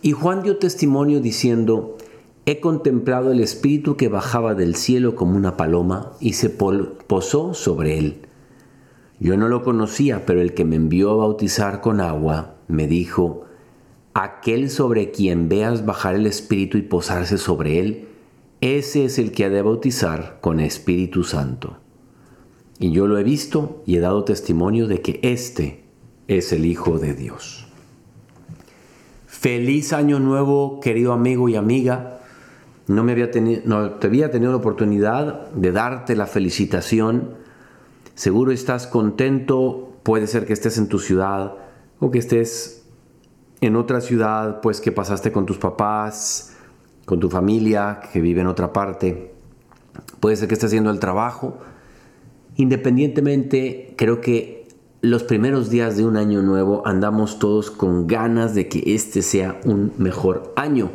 Y Juan dio testimonio diciendo, he contemplado el Espíritu que bajaba del cielo como una paloma y se posó sobre él. Yo no lo conocía, pero el que me envió a bautizar con agua me dijo, aquel sobre quien veas bajar el Espíritu y posarse sobre él, ese es el que ha de bautizar con Espíritu Santo. Y yo lo he visto y he dado testimonio de que éste es el Hijo de Dios. Feliz año nuevo, querido amigo y amiga. No, me había tenido, no te había tenido la oportunidad de darte la felicitación. Seguro estás contento, puede ser que estés en tu ciudad o que estés en otra ciudad, pues que pasaste con tus papás, con tu familia que vive en otra parte. Puede ser que estés haciendo el trabajo. Independientemente, creo que los primeros días de un año nuevo andamos todos con ganas de que este sea un mejor año.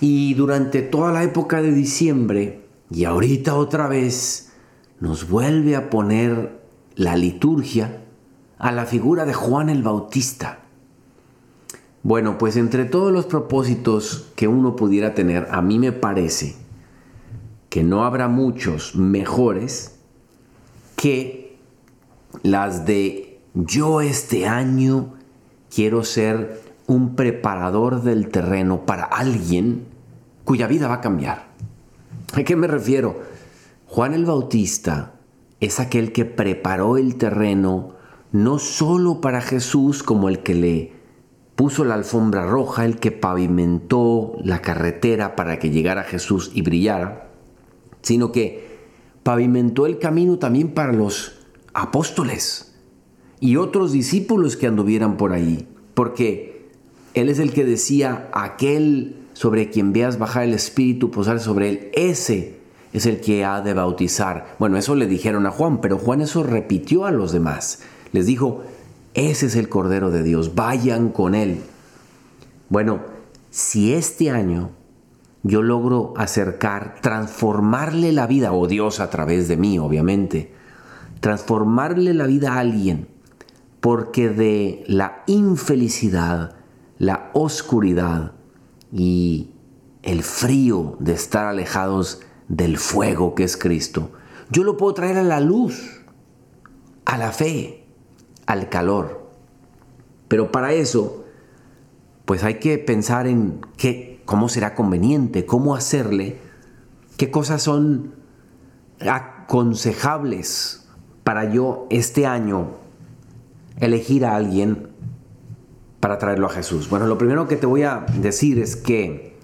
Y durante toda la época de diciembre, y ahorita otra vez, nos vuelve a poner la liturgia a la figura de Juan el Bautista. Bueno, pues entre todos los propósitos que uno pudiera tener, a mí me parece que no habrá muchos mejores que las de yo este año quiero ser un preparador del terreno para alguien cuya vida va a cambiar. ¿A qué me refiero? Juan el Bautista es aquel que preparó el terreno no solo para Jesús como el que le puso la alfombra roja, el que pavimentó la carretera para que llegara Jesús y brillara, sino que pavimentó el camino también para los apóstoles y otros discípulos que anduvieran por ahí, porque Él es el que decía, aquel sobre quien veas bajar el Espíritu, posar sobre él, ese es el que ha de bautizar. Bueno, eso le dijeron a Juan, pero Juan eso repitió a los demás. Les dijo, ese es el Cordero de Dios, vayan con él. Bueno, si este año yo logro acercar, transformarle la vida, o Dios a través de mí, obviamente, transformarle la vida a alguien, porque de la infelicidad, la oscuridad y el frío de estar alejados del fuego que es Cristo, yo lo puedo traer a la luz, a la fe, al calor. Pero para eso, pues hay que pensar en qué, cómo será conveniente, cómo hacerle, qué cosas son aconsejables para yo este año elegir a alguien para traerlo a Jesús? Bueno, lo primero que te voy a decir es que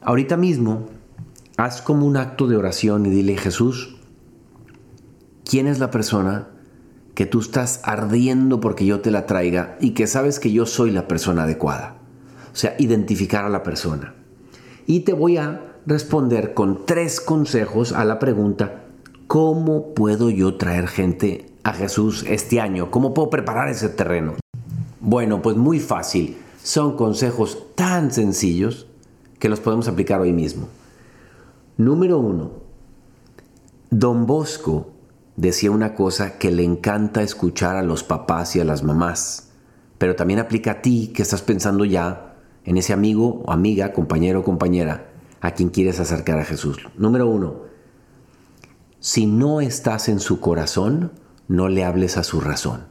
ahorita mismo haz como un acto de oración y dile, Jesús, ¿quién es la persona que tú estás ardiendo porque yo te la traiga y que sabes que yo soy la persona adecuada? O sea, identificar a la persona. Y te voy a responder con tres consejos a la pregunta, ¿Cómo puedo yo traer gente a Jesús este año? ¿Cómo puedo preparar ese terreno? Bueno, pues muy fácil. Son consejos tan sencillos que los podemos aplicar hoy mismo. Número uno, Don Bosco decía una cosa que le encanta escuchar a los papás y a las mamás, pero también aplica a ti que estás pensando ya en ese amigo o amiga, compañero o compañera a quien quieres acercar a Jesús. Número uno, si no estás en su corazón, no le hables a su razón.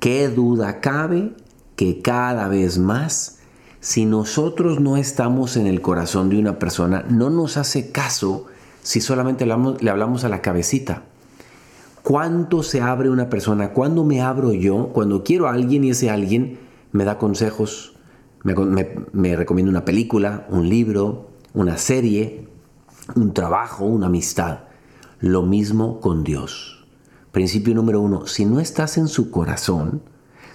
¿Qué duda cabe que cada vez más, si nosotros no estamos en el corazón de una persona, no nos hace caso si solamente le hablamos, a la cabecita? ¿Cuánto se abre una persona? ¿Cuándo me abro yo? Cuando quiero a alguien y ese alguien me da consejos, me, me recomienda una película, un libro, una serie, un trabajo, una amistad. Lo mismo con Dios. Principio número uno, si no estás en su corazón,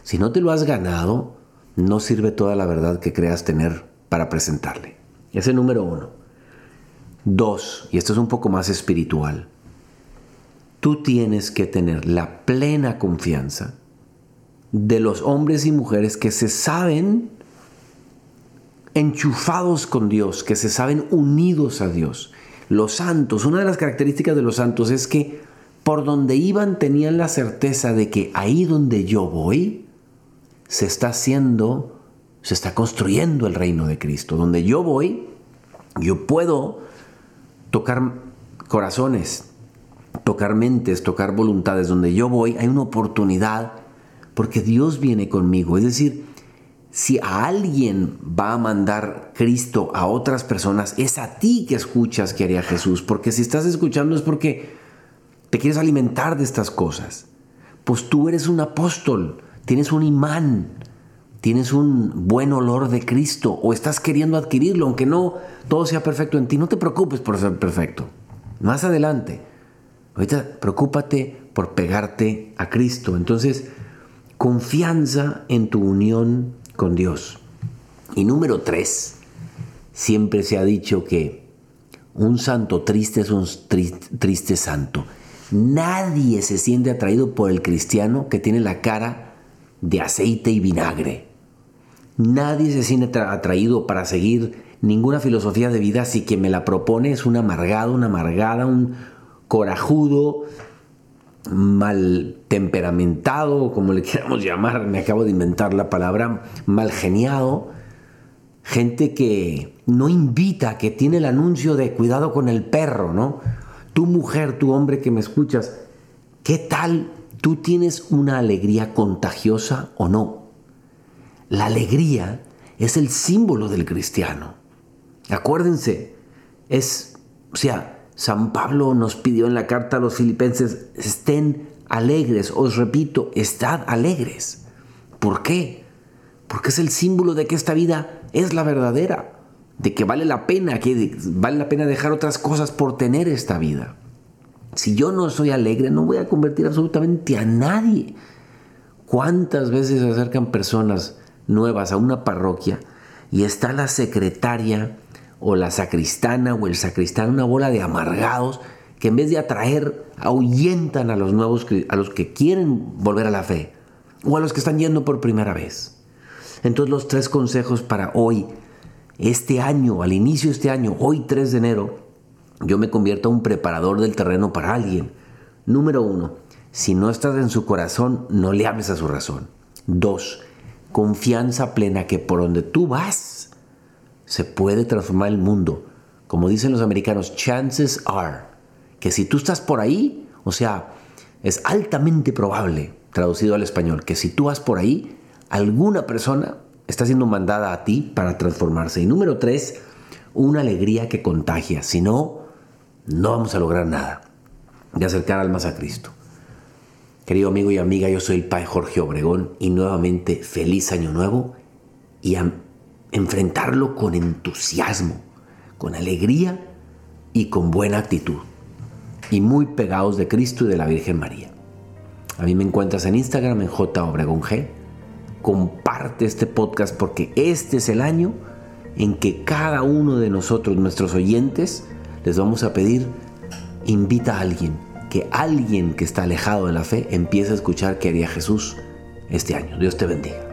si no te lo has ganado, no sirve toda la verdad que creas tener para presentarle. Ese número uno. Dos, y esto es un poco más espiritual, tú tienes que tener la plena confianza de los hombres y mujeres que se saben enchufados con Dios, que se saben unidos a Dios. Los santos, una de las características de los santos es que por donde iban tenían la certeza de que ahí donde yo voy, se está haciendo, se está construyendo el reino de Cristo. Donde yo voy, yo puedo tocar corazones, tocar mentes, tocar voluntades. Donde yo voy hay una oportunidad porque Dios viene conmigo. Es decir, si a alguien va a mandar Cristo a otras personas, es a ti que escuchas que haría Jesús. Porque si estás escuchando es porque te quieres alimentar de estas cosas. Pues tú eres un apóstol, tienes un imán, tienes un buen olor de Cristo o estás queriendo adquirirlo, aunque no todo sea perfecto en ti. No te preocupes por ser perfecto. Más adelante, ahorita preocúpate por pegarte a Cristo. Entonces, confianza en tu unión con Dios. Y número tres, siempre se ha dicho que un santo triste es un triste santo. Nadie se siente atraído por el cristiano que tiene la cara de aceite y vinagre. Nadie se siente atraído para seguir ninguna filosofía de vida si quien me la propone es un amargado, una amargada, un corajudo, mal temperamentado, como le queramos llamar, me acabo de inventar la palabra, mal geniado, gente que no invita, que tiene el anuncio de cuidado con el perro, ¿no? Tu mujer, tu hombre que me escuchas, ¿qué tal tú tienes una alegría contagiosa o no? La alegría es el símbolo del cristiano. Acuérdense, es, o sea, San Pablo nos pidió en la carta a los filipenses, estén alegres, os repito, estad alegres. ¿Por qué? Porque es el símbolo de que esta vida es la verdadera, de que vale la pena, que vale la pena dejar otras cosas por tener esta vida. Si yo no soy alegre, no voy a convertir absolutamente a nadie. ¿Cuántas veces se acercan personas nuevas a una parroquia y está la secretaria o la sacristana o el sacristán, una bola de amargados que en vez de atraer, ahuyentan a los nuevos, a los que quieren volver a la fe o a los que están yendo por primera vez. Entonces los tres consejos para hoy, este año, al inicio de este año, hoy 3 de enero, yo me convierto en un preparador del terreno para alguien. Número uno, si no estás en su corazón, no le hables a su razón. Dos, confianza plena que por donde tú vas, se puede transformar el mundo. Como dicen los americanos, chances are que si tú estás por ahí, o sea, es altamente probable, traducido al español, que si tú vas por ahí, alguna persona está siendo mandada a ti para transformarse. Y número tres, una alegría que contagia. Si no, no vamos a lograr nada de acercar almas a Cristo. Querido amigo y amiga, yo soy el Padre Jorge Obregón y nuevamente feliz año nuevo y enfrentarlo con entusiasmo, con alegría y con buena actitud. Y muy pegados de Cristo y de la Virgen María. A mí me encuentras en Instagram en J Obregón G. Comparte este podcast porque este es el año en que cada uno de nosotros, nuestros oyentes, les vamos a pedir, invita a alguien, que alguien que está alejado de la fe empiece a escuchar que haría Jesús este año. Dios te bendiga.